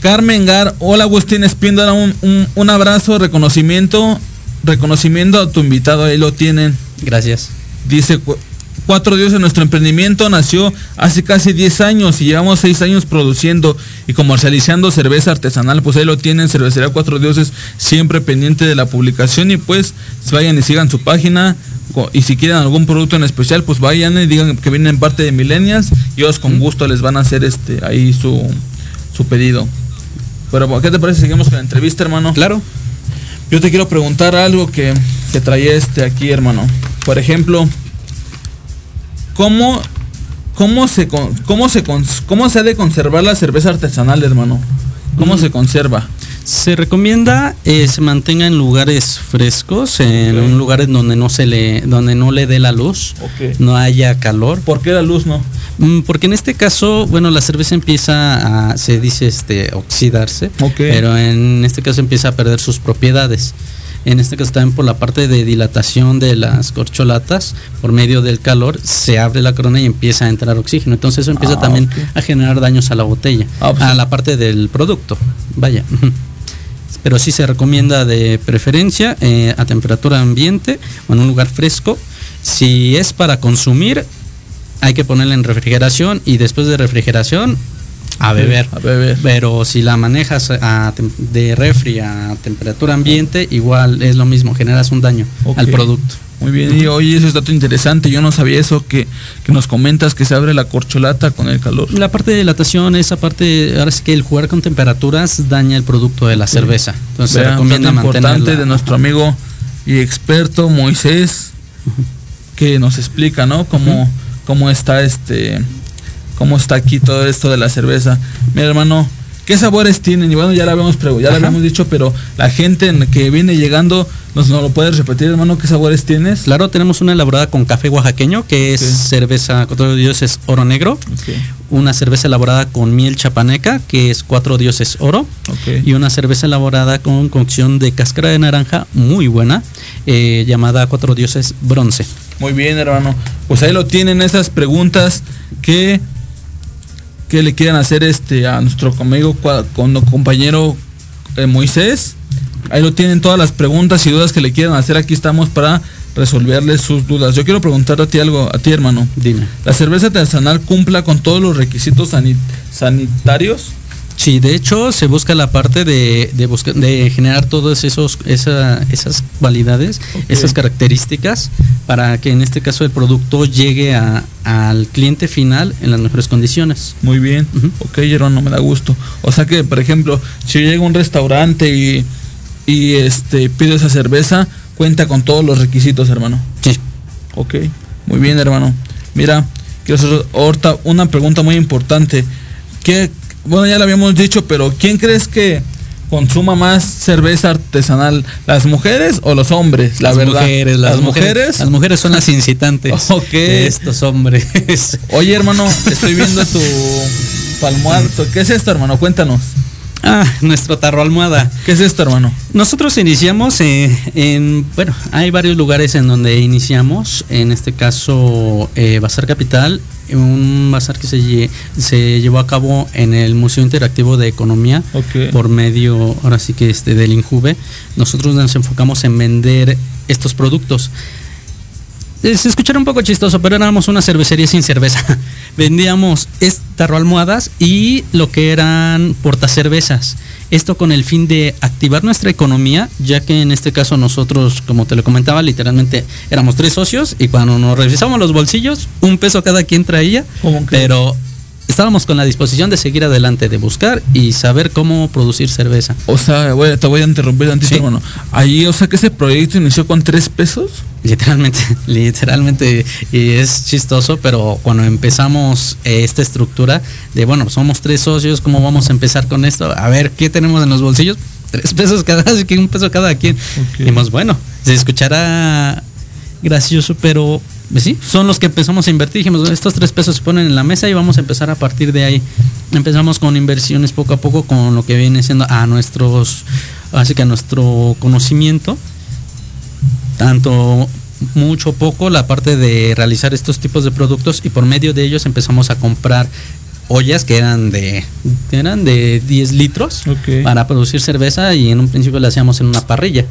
Carmen Gar, hola Agustín Espíndola, un, un, un abrazo, reconocimiento, reconocimiento a tu invitado, ahí lo tienen.
Gracias.
Dice cu- Cuatro Dioses, nuestro emprendimiento nació hace casi 10 años y llevamos 6 años produciendo y comercializando cerveza artesanal. Pues ahí lo tienen, Cervecería Cuatro Dioses, siempre pendiente de la publicación y pues vayan y sigan su página. Y si quieren algún producto en especial, pues vayan y digan que vienen parte de Millennials y ellos con gusto les van a hacer este ahí su, su pedido. Pero ¿qué te parece? Seguimos con la entrevista, hermano.
Claro.
Yo te quiero preguntar algo que, que traía este aquí, hermano. Por ejemplo, ¿cómo, cómo, se, cómo, se, cómo se ha de conservar la cerveza artesanal, hermano? ¿Cómo se conserva?
Se recomienda eh, se mantenga en lugares frescos, en
Ok.
un lugar en donde no se le, donde no le dé la luz, no haya calor.
¿Por qué la luz no?
Mm, Porque en este caso, bueno, la cerveza empieza a, se dice, este, oxidarse, pero en este caso empieza a perder sus propiedades. En este caso también por la parte de dilatación de las corcholatas, por medio del calor, se abre la corona y empieza a entrar oxígeno. Entonces eso empieza
Ah,
también a generar daños a la botella,
Ah, pues
a
sí.
la parte del producto. Vaya. [laughs] Pero sí se recomienda de preferencia eh, a temperatura ambiente o en un lugar fresco. Si es para consumir, hay que ponerla en refrigeración y después de refrigeración a beber.
A beber.
Pero si la manejas a de refri a temperatura ambiente, igual es lo mismo, generas un daño al producto.
Muy bien, y oye, eso es dato interesante. Yo no sabía eso que, que nos comentas que se abre la corcholata con el calor.
La parte de dilatación, esa parte, ahora sí que el jugar con temperaturas daña el producto de la cerveza. Entonces se
Vean,
recomienda
dato importante
mantenerla.
de nuestro amigo y experto Moisés que nos explica, ¿no? Cómo, cómo está este, cómo está aquí todo esto de la cerveza. Mi hermano, ¿qué sabores tienen? Y bueno, ya la habíamos ya la habíamos dicho, pero la gente en- que viene llegando, ¿nos, nos lo puedes repetir, hermano? ¿Qué sabores tienes?
Claro, tenemos una elaborada con café oaxaqueño, que es cerveza, cuatro dioses oro negro. Una cerveza elaborada con miel chapaneca, que es cuatro dioses oro. Y una cerveza elaborada con cocción de cáscara de naranja, muy buena, eh, llamada cuatro dioses bronce.
Muy bien, hermano. Pues ahí lo tienen esas preguntas que, que le quieran hacer este a nuestro amigo con compañero eh, Moisés. Ahí lo tienen todas las preguntas y dudas que le quieran hacer. Aquí estamos para resolverles sus dudas. Yo quiero preguntar a ti algo, a ti, hermano.
Dime.
¿La cerveza artesanal cumpla con todos los requisitos sani- sanitarios?
Sí, de hecho se busca la parte de, de, busca- de generar todas esos, esa- esas cualidades, esas características, para que en este caso el producto llegue a- al cliente final en las mejores condiciones.
Muy bien.
Ujú.
Ok, hermano, me da gusto. O sea que, por ejemplo, si llega a un restaurante y, y este pide esa cerveza, cuenta con todos los requisitos, hermano.
Sí.
Ok, muy bien, hermano. Mira, quiero hacer ahorita una pregunta muy importante. ¿Qué, bueno, ya lo habíamos dicho, pero ¿quién crees que consuma más cerveza artesanal? ¿Las mujeres o los hombres? La
las
verdad.
mujeres, las, mujeres,
mujeres.
las mujeres son las incitantes [laughs]
Ok.
de estos hombres.
Oye, hermano, estoy viendo tu [laughs] palmoar. ¿Qué es esto, hermano? Cuéntanos.
Ah, nuestro tarro almohada.
¿Qué es esto, hermano?
Nosotros iniciamos eh, en, bueno, hay varios lugares en donde iniciamos, en este caso eh, Bazar Capital, un bazar que se, lle- se llevó a cabo en el Museo Interactivo de Economía por medio, ahora sí que este, del INJUVE. Nosotros nos enfocamos en vender estos productos. Se escuchará un poco chistoso, pero éramos una cervecería sin cerveza. [laughs] Vendíamos tarro almohadas y lo que eran portacervezas. Esto con el fin de activar nuestra economía, ya que en este caso nosotros, como te lo comentaba, literalmente éramos tres socios y cuando nos revisamos los bolsillos, un peso cada quien traía, pero estábamos con la disposición de seguir adelante, de buscar y saber cómo producir cerveza.
O sea, güey, te voy a interrumpir tantito,
Sí.
hermano. Ahí, o sea, que ese proyecto inició con tres pesos.
Literalmente, [laughs] literalmente, y es chistoso, pero cuando empezamos eh, esta estructura de, bueno, somos tres socios, ¿cómo vamos a empezar con esto? A ver, ¿qué tenemos en los bolsillos? [laughs] Tres pesos cada, así que un peso cada quien.
Ok.
Dijimos, bueno, se escuchará gracioso, pero pues sí, son los que empezamos a invertir. Dijimos, estos tres pesos se ponen en la mesa y vamos a empezar a partir de ahí. Empezamos con inversiones poco a poco con lo que viene siendo a nuestros, así que a nuestro conocimiento tanto mucho poco la parte de realizar estos tipos de productos y por medio de ellos empezamos a comprar ollas que eran de que eran de 10 litros para producir cerveza y en un principio la hacíamos en una parrilla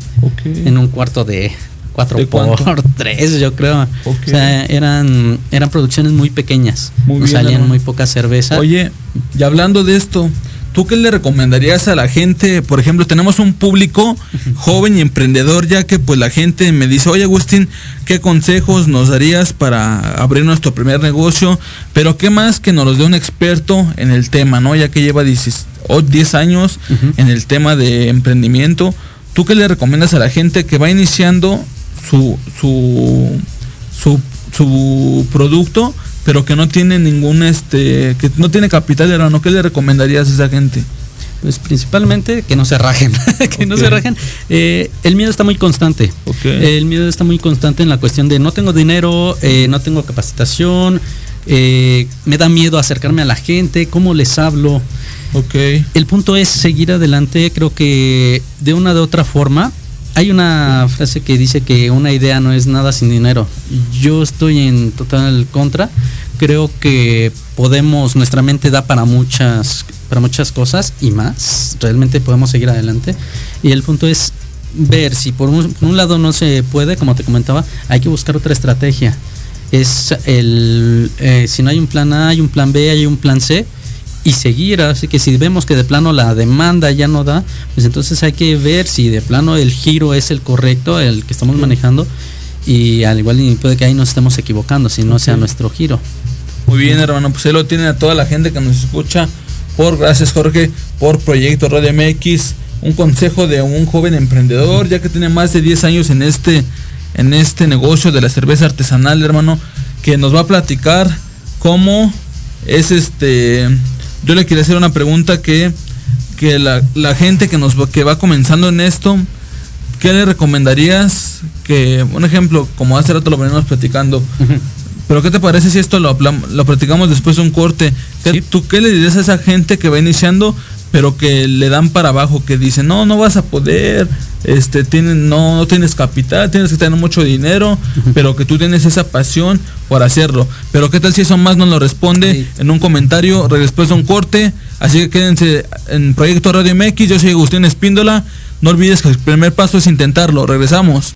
en un cuarto de 4
¿De
por
cuánto? [laughs]
3 yo creo. O sea eran eran producciones muy pequeñas.
Muy bien,
salían
hermano.
muy poca cerveza.
Oye, y hablando de esto, ¿tú qué le recomendarías a la gente? Por ejemplo, tenemos un público joven y emprendedor, ya que pues la gente me dice, oye Agustín, ¿qué consejos nos darías para abrir nuestro primer negocio? Pero qué más que nos los dé un experto en el tema, ¿no? Ya que lleva 10, o 10 años en el tema de emprendimiento. ¿Tú qué le recomiendas a la gente que va iniciando su, su, su, su producto, pero que no tiene ningún, este, que no tiene capital, hermano? ¿Qué le recomendarías a esa gente?
pues principalmente que no se rajen [laughs] que no se rajen Eh, el miedo está muy constante el miedo está muy constante en la cuestión de no tengo dinero eh, no tengo capacitación eh, me da miedo acercarme a la gente cómo les hablo
Ok.
el punto es seguir adelante creo que de una de otra forma hay una frase que dice que una idea no es nada sin dinero. Yo estoy en total contra. Creo que podemos nuestra mente da para muchas para muchas cosas y más. Realmente podemos seguir adelante. Y el punto es ver si por un, lado no se puede como te comentaba hay que buscar otra estrategia. Es el eh, si no hay un plan A hay un plan B hay un plan C y seguir. Así que si vemos que de plano la demanda ya no da, pues entonces hay que ver si de plano el giro es el correcto, el que estamos manejando. Y al igual puede que ahí nos estemos equivocando, si no sea nuestro giro.
Muy bien, hermano, pues ahí lo tienen a toda la gente que nos escucha. Por gracias, Jorge, por Proyecto Radio MX. Un consejo de un joven emprendedor, ya que tiene más de 10 años en este, en este negocio de la cerveza artesanal, hermano, que nos va a platicar cómo es este. Yo le quería hacer una pregunta que, que la, la gente que nos va- que va comenzando en esto, ¿qué le recomendarías? Que, un ejemplo, como hace rato lo venimos platicando, pero ¿qué te parece si esto lo, lo platicamos después de un corte? ¿Qué,
Sí.
¿Tú qué le dirías a esa gente que va iniciando, pero que le dan para abajo, que dicen, no, no vas a poder, este, tienen, no, no tienes capital, tienes que tener mucho dinero, pero que tú tienes esa pasión por hacerlo? Pero ¿qué tal si eso más nos lo responde
Sí.
en un comentario después de un corte? Así que quédense en Proyecto Radio MX, yo soy Agustín Espíndola. No olvides que el primer paso es intentarlo. Regresamos.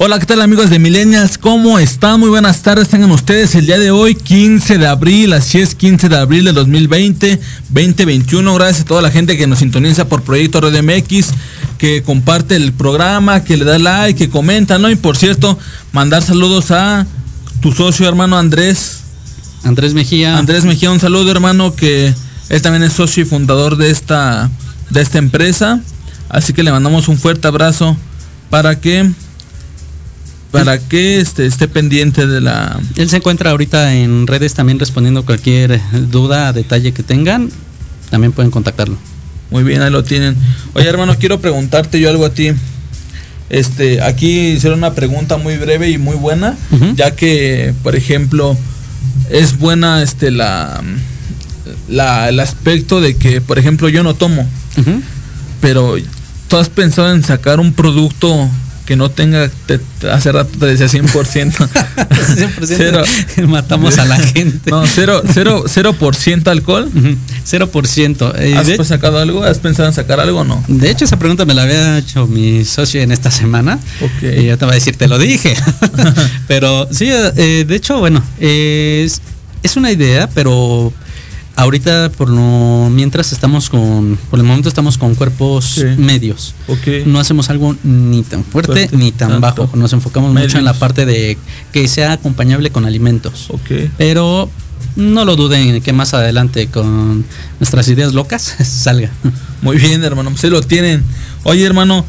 Hola, ¿qué tal amigos de Millennials? ¿Cómo están? Muy buenas tardes. Tengan ustedes el día de hoy, 15 de abril, así es, 15 de abril del 2020, 2021. Gracias a toda la gente que nos sintoniza por Proyecto Red MX, que comparte el programa, que le da like, que comenta, ¿no? Y por cierto, mandar saludos a tu socio hermano Andrés.
Andrés Mejía.
Andrés Mejía, un saludo hermano, que él también es socio y fundador de esta, de esta empresa. Así que le mandamos un fuerte abrazo para que para que este, esté pendiente de la
Él se encuentra ahorita en redes también respondiendo cualquier duda, detalle que tengan. También pueden contactarlo.
muy bien ahí lo tienen oye hermano quiero preguntarte yo algo a ti este aquí hicieron una pregunta muy breve y muy buena ya que por ejemplo es buena este la, la el aspecto de que por ejemplo yo no tomo pero tú has pensado en sacar un producto que no tenga, te- hace rato te decía 100%.
100% [laughs] matamos a la gente.
No, cero, cero, cero por ciento alcohol.
Ujú. 0%. Eh,
¿Has
de,
pues, sacado algo? ¿Has pensado en sacar algo o no?
de hecho, esa pregunta me la había hecho mi socio en esta semana. Y yo te voy a decir, te lo dije. [laughs] [laughs] pero sí, eh, de hecho, bueno, es, es una idea, pero Ahorita por lo mientras estamos con por el momento estamos con cuerpos
Sí.
medios.
Ok.
No hacemos algo ni tan fuerte,
Fuerte,
ni tan
tanto.
bajo. Nos enfocamos mucho en la parte de que sea acompañable con alimentos.
Ok.
Pero no lo duden que más adelante con nuestras ideas locas [laughs] salga.
Muy bien, hermano. Se lo tienen. Oye, hermano,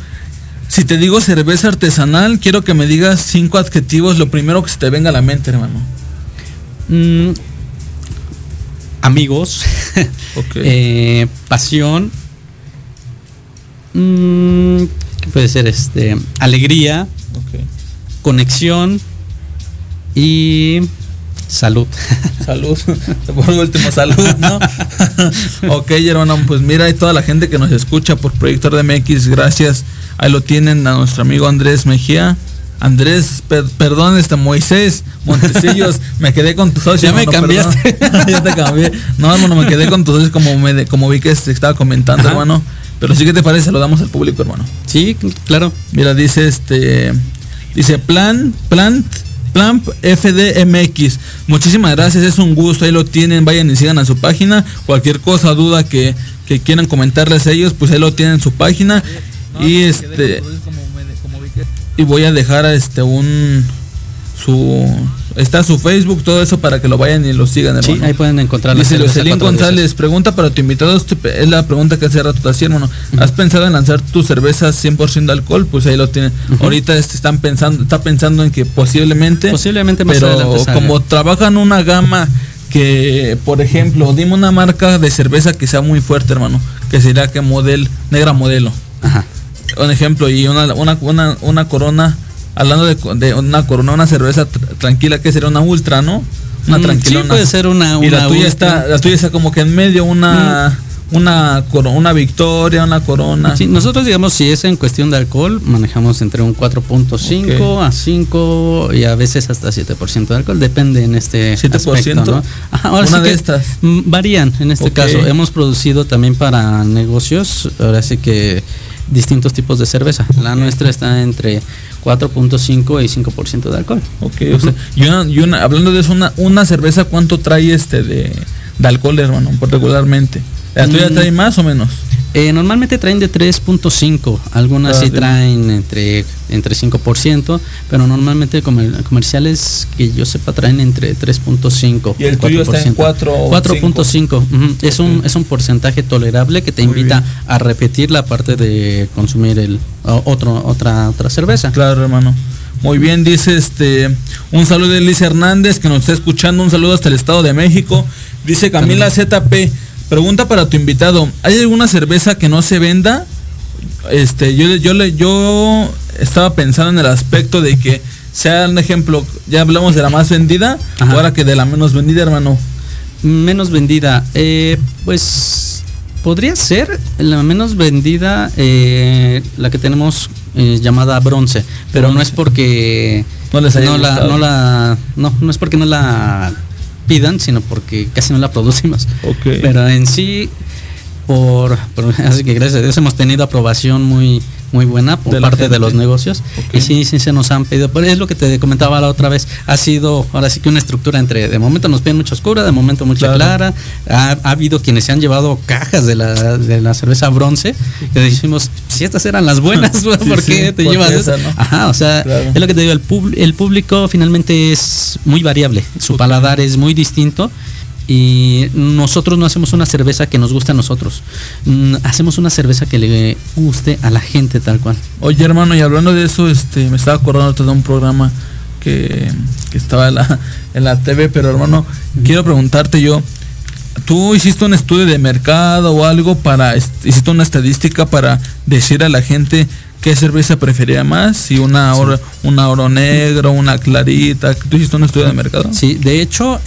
si te digo cerveza artesanal, quiero que me digas cinco adjetivos, lo primero que se te venga a la mente, hermano.
Mm, amigos, [laughs] eh, pasión, mm, ¿qué puede ser? Este, alegría, conexión y salud. [laughs]
Salud. Por último, salud, ¿no? [laughs] ok, hermano, pues mira, y toda la gente que nos escucha por Proyector de MX, gracias. Ahí lo tienen a nuestro amigo Andrés Mejía. Andrés, per- perdón, este Moisés Montecillos, [laughs] me quedé con tus socios.
Ya me
perdón.
cambiaste. [laughs]
ya te cambié. No, hermano, me quedé con tus socios como, me como vi que se estaba comentando,
Ajá.
hermano. Pero sí que te parece, lo damos al público, hermano.
sí, claro.
Mira, dice este. Dice Plan, Plant, Plant FDMX. Muchísimas gracias, es un gusto. Ahí lo tienen. Vayan y sigan a su página. Cualquier cosa, duda que, que quieran comentarles a ellos, pues ahí lo tienen en su página. Y este. Y voy a dejar este un. Su. Está su Facebook, todo eso para que lo vayan y lo sigan,
Sí,
hermano.
ahí pueden encontrar la
Dice
cuatro
González,
veces.
pregunta para tu invitado, este es la pregunta que hace rato te hacía, hermano. ¿Has pensado en lanzar tu cerveza 100% de alcohol? Pues ahí lo tienen. Ahorita este, están pensando, está pensando en que posiblemente,
Posiblemente más
pero
adelante
como trabajan una gama que, por ejemplo, dime una marca de cerveza que sea muy fuerte, hermano, que sería que model, negra modelo.
Ajá.
Un ejemplo, y una, una, una, una corona, hablando de, de una corona, una cerveza tr- tranquila, que sería una ultra, ¿no? Una
Mm,
tranquila.
sí, puede ser una-
Y la
una
tuya
ultra.
está, la tuya está como que en medio, una, una, coro- una victoria, una corona.
Sí, nosotros digamos si es en cuestión de alcohol, manejamos entre un 4.5
Ok.
a 5 y a veces hasta 7% de alcohol, depende en este
7%.
aspecto, ¿no? Ajá, ahora
Una
sí
de
que,
estas.
mm, varían en este caso. Hemos producido también para negocios, ahora sí que distintos tipos de cerveza. La nuestra está entre 4.5 y 5% de alcohol.
Ok, o sea, y una, y una- hablando de eso, una, una cerveza, ¿cuánto trae este de, de alcohol, hermano? Regularmente. ¿La tuya
Mm.
trae más o menos?
Eh, normalmente traen de 3.5, algunas
Ah,
sí traen entre, entre 5%, pero normalmente comer- comerciales que yo sepa traen entre 3.5
Y el tuyo está en 4 o
4.5. ujú. Es, un, es un porcentaje tolerable que te
Muy
invita
bien.
a repetir la parte de consumir el otro, otra, otra cerveza.
Claro, hermano. Muy bien, dice este. Un saludo de Liz Hernández que nos está escuchando. Un saludo hasta el Estado de México. Dice Camila ZP. Pregunta para tu invitado. ¿Hay alguna cerveza que no se venda? Este, yo, yo, le, yo estaba pensando en el aspecto de que sea un ejemplo. Ya hablamos de la más vendida.
Ajá.
Ahora que de la menos vendida, hermano.
Menos vendida, eh, pues podría ser la menos vendida, eh, la que tenemos eh, llamada bronce, pero no es porque
No les haya
no la, no la, no, no es porque no la pidan, sino porque casi no la producimos.
Ok.
Pero en sí, por, por- [laughs] así que gracias a Dios hemos tenido aprobación muy muy buena por
De
parte de los negocios. Y sí sí se nos han pedido. Pero es lo que te comentaba la otra vez. Ha sido ahora sí que una estructura entre de momento nos piden mucha oscura de momento mucha
Claro.
clara. Ha, ha habido quienes se han llevado cajas de la, de la cerveza bronce. Que decimos si estas eran las buenas [laughs] ¿por
sí,
qué te
¿por qué
llevas
esa, no?
ajá o sea
Claro.
es lo que te digo el, pub- el público finalmente es muy variable. Su paladar es muy distinto y nosotros no hacemos una cerveza que nos guste a nosotros. Mm, hacemos una cerveza que le guste a la gente tal cual.
Oye, hermano, y hablando de eso, este, me estaba acordando de un programa que, que estaba en la, en la TV, pero hermano, quiero preguntarte yo, ¿tú hiciste un estudio de mercado o algo para, hiciste una estadística para decir a la gente qué cerveza prefería más? Si una oro, una oro negro, una clarita, ¿tú hiciste un estudio de mercado?
Sí, de hecho,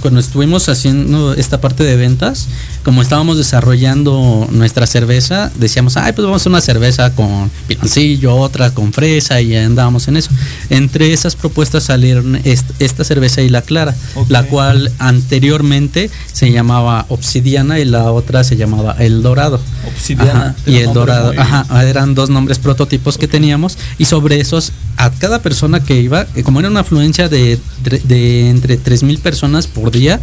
cuando estuvimos haciendo esta parte de ventas, como estábamos desarrollando nuestra cerveza, decíamos, ay, pues vamos a hacer una cerveza con piloncillo, otra con fresa, y andábamos en eso. Entre esas propuestas salieron est- esta cerveza y la clara, la cual anteriormente se llamaba obsidiana y la otra se llamaba el dorado.
Obsidiana.
Ajá, y el dorado,
muy-
ajá, eran dos nombres prototipos que teníamos y sobre esos a cada persona que iba, eh, como era una afluencia de, tre- de entre 3000 personas por día,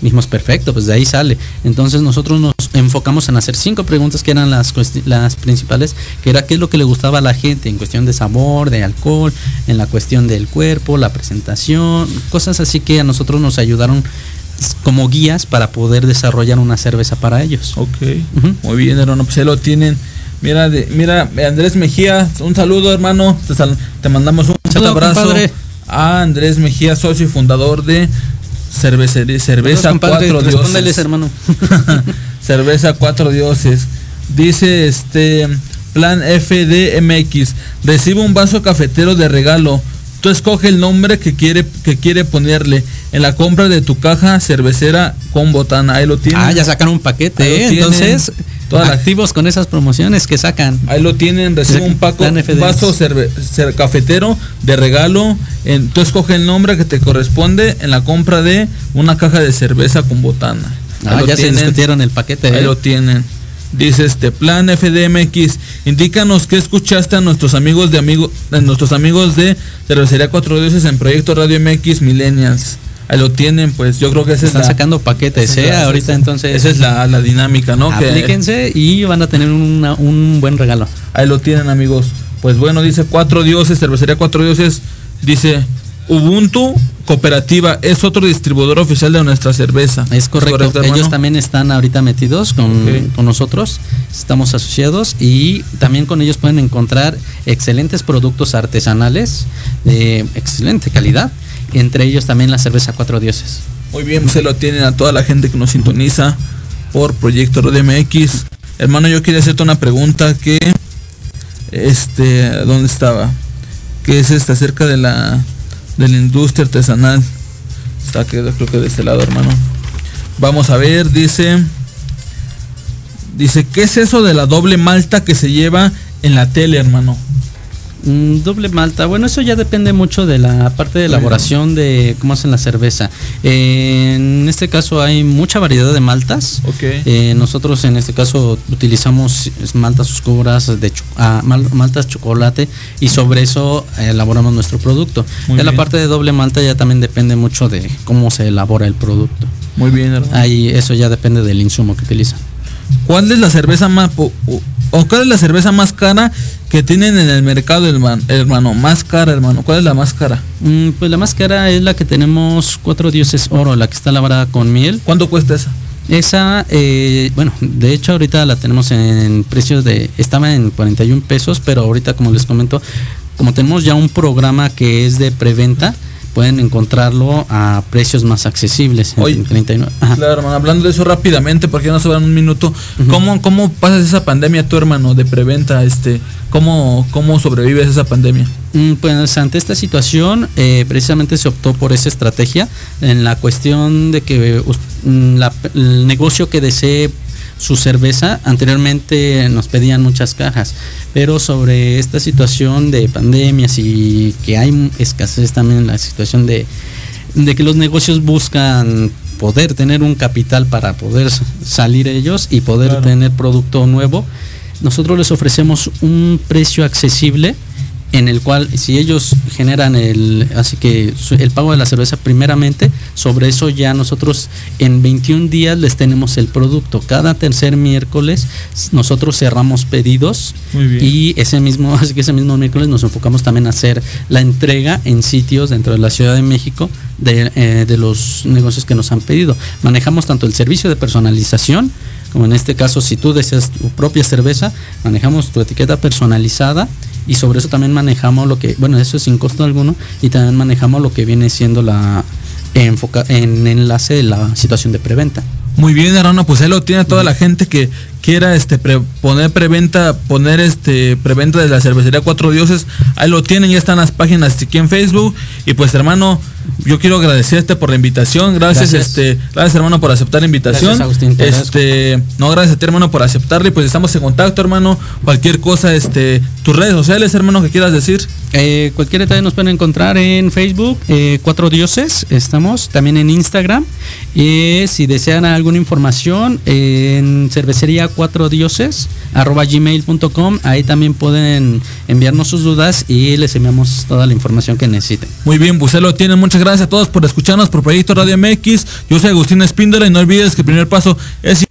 Dijimos, perfecto, pues de ahí sale. Entonces nosotros nos enfocamos en hacer cinco preguntas que eran las, las principales, que era qué es lo que le gustaba a la gente en cuestión de sabor, de alcohol, en la cuestión del cuerpo, la presentación, cosas así que a nosotros nos ayudaron como guías para poder desarrollar una cerveza para ellos.
Ok, muy bien, hermano, pues ya lo tienen. Mira, de, mira, Andrés Mejía, un saludo, hermano. Te, sal- te mandamos un
Saludo,
abrazo
compadre.
a Andrés Mejía, socio y fundador de Cervecería Cerveza
Saludos, compadre,
Cuatro Dioses.
hermano. [laughs]
Cerveza Cuatro Dioses. Dice este Plan FDMX. Recibe un vaso cafetero de regalo. Tú escoge el nombre que quiere, que quiere ponerle. En la compra de tu caja cervecera con botana. Ahí lo tienen.
Ah, ya sacaron un paquete, ¿eh? entonces
la-
activos con esas promociones que sacan.
Ahí lo tienen, recibe un paco, un vaso cerve- cer- cafetero de regalo. En, tú escoge el nombre que te corresponde en la compra de una caja de cerveza con botana.
Ah, ya se
tienen.
discutieron el paquete.
Ahí
¿eh?
lo tienen. Dice este plan FDMX, indícanos qué escuchaste a nuestros amigos de amigos, nuestros amigos de Cervecería Cuatro Dioses en Proyecto Radio MX Millennials. Ahí lo tienen, pues yo creo que esa es
Están
la,
sacando paquetes,
es
¿eh?
la-
Ahorita
es-
entonces.
esa es la, la dinámica, ¿no? Que-
Aplíquense y van a tener una- un buen regalo.
Ahí lo tienen amigos. Pues bueno, dice Cuatro Dioses, Cervecería Cuatro Dioses, dice Ubuntu Cooperativa es otro distribuidor oficial de nuestra cerveza.
Es correcto.
hermano?
Ellos también están ahorita metidos con, con nosotros. Estamos asociados y también con ellos pueden encontrar excelentes productos artesanales de excelente calidad. Entre ellos también la cerveza Cuatro Dioses.
Muy bien, se lo tienen a toda la gente que nos sintoniza por Proyecto Radio MX. Hermano, yo quería hacerte una pregunta que este, ¿dónde estaba? Que es esta acerca de la de la industria artesanal. Está que creo que de este lado, hermano. Vamos a ver, dice Dice, ¿qué es eso de la doble malta que se lleva en la tele, hermano?
Mm, doble malta, bueno, eso ya depende mucho de la parte de elaboración de cómo hacen la cerveza. Eh, en este caso hay mucha variedad de maltas.
Ok.
Eh, nosotros en este caso utilizamos maltas oscuras, de cho- ah, mal- maltas chocolate y sobre eso elaboramos nuestro producto.
Muy
ya la parte de doble malta ya también depende mucho de cómo se elabora el producto.
Muy bien.
Ahí eso ya depende del insumo que utilizan.
¿Cuál es la cerveza más po- o cuál es la cerveza más cara que tienen en el mercado, hermano? Hermano, más cara, hermano. ¿Cuál es la más cara?
Mm, pues la más cara es la que tenemos cuatro dioses oro, la que está elaborada con miel.
¿Cuánto cuesta esa?
Esa, eh, bueno, de hecho ahorita la tenemos en precios de, estaba en 41 pesos, pero ahorita como les comento, como tenemos ya un programa que es de preventa, pueden encontrarlo a precios más accesibles.
Oye,
39. Ajá.
Claro, hermano, hablando de eso rápidamente, porque ya nos sobran un minuto. ¿Cómo, ¿Cómo pasas esa pandemia tú, hermano, de preventa? Este, ¿cómo, ¿Cómo sobrevives esa pandemia?
Mm, Pues ante esta situación, eh, precisamente se optó por esa estrategia en la cuestión de que mm, la- el negocio que desee su cerveza, anteriormente nos pedían muchas cajas, pero sobre esta situación de pandemias y que hay escasez también en la situación de, de que los negocios buscan poder tener un capital para poder salir ellos y poder
Claro.
tener producto nuevo, nosotros les ofrecemos un precio accesible en el cual si ellos generan el así que el pago de la cerveza primeramente sobre eso ya nosotros en 21 días les tenemos el producto. Cada tercer miércoles nosotros cerramos pedidos y ese mismo [laughs] así que ese mismo miércoles nos enfocamos también a hacer la entrega en sitios dentro de la Ciudad de México de, eh, de los negocios que nos han pedido. Manejamos tanto el servicio de personalización como en este caso si tú deseas tu propia cerveza manejamos tu etiqueta personalizada y sobre eso también manejamos lo que, bueno, eso es sin costo alguno, y también manejamos lo que viene siendo la enfoca en enlace de la situación de preventa.
Muy bien, hermano, pues ahí lo tiene toda la gente que quiera este pre- poner preventa, poner este preventa de la cervecería Cuatro Dioses, ahí lo tienen, ya están las páginas aquí en Facebook y pues hermano, yo quiero agradecerte por la invitación, gracias,
Gracias.
este, gracias hermano por aceptar la invitación.
Gracias, Agustín, te
este, no gracias a ti hermano por aceptarla y pues estamos en contacto, hermano, cualquier cosa este tus redes sociales, hermano, que quieras decir.
Eh, cualquier detalle nos pueden encontrar en Facebook, eh, Cuatro Dioses, estamos también en Instagram. Y si desean alguna información, en cervecería cuatro dioses arroba gmail.com. Ahí también pueden enviarnos sus dudas y les enviamos toda la información que necesiten.
Muy bien, pues lo tienen. Muchas gracias a todos por escucharnos por Proyecto Radio MX. Yo soy Agustín Espíndola y no olvides que el primer paso es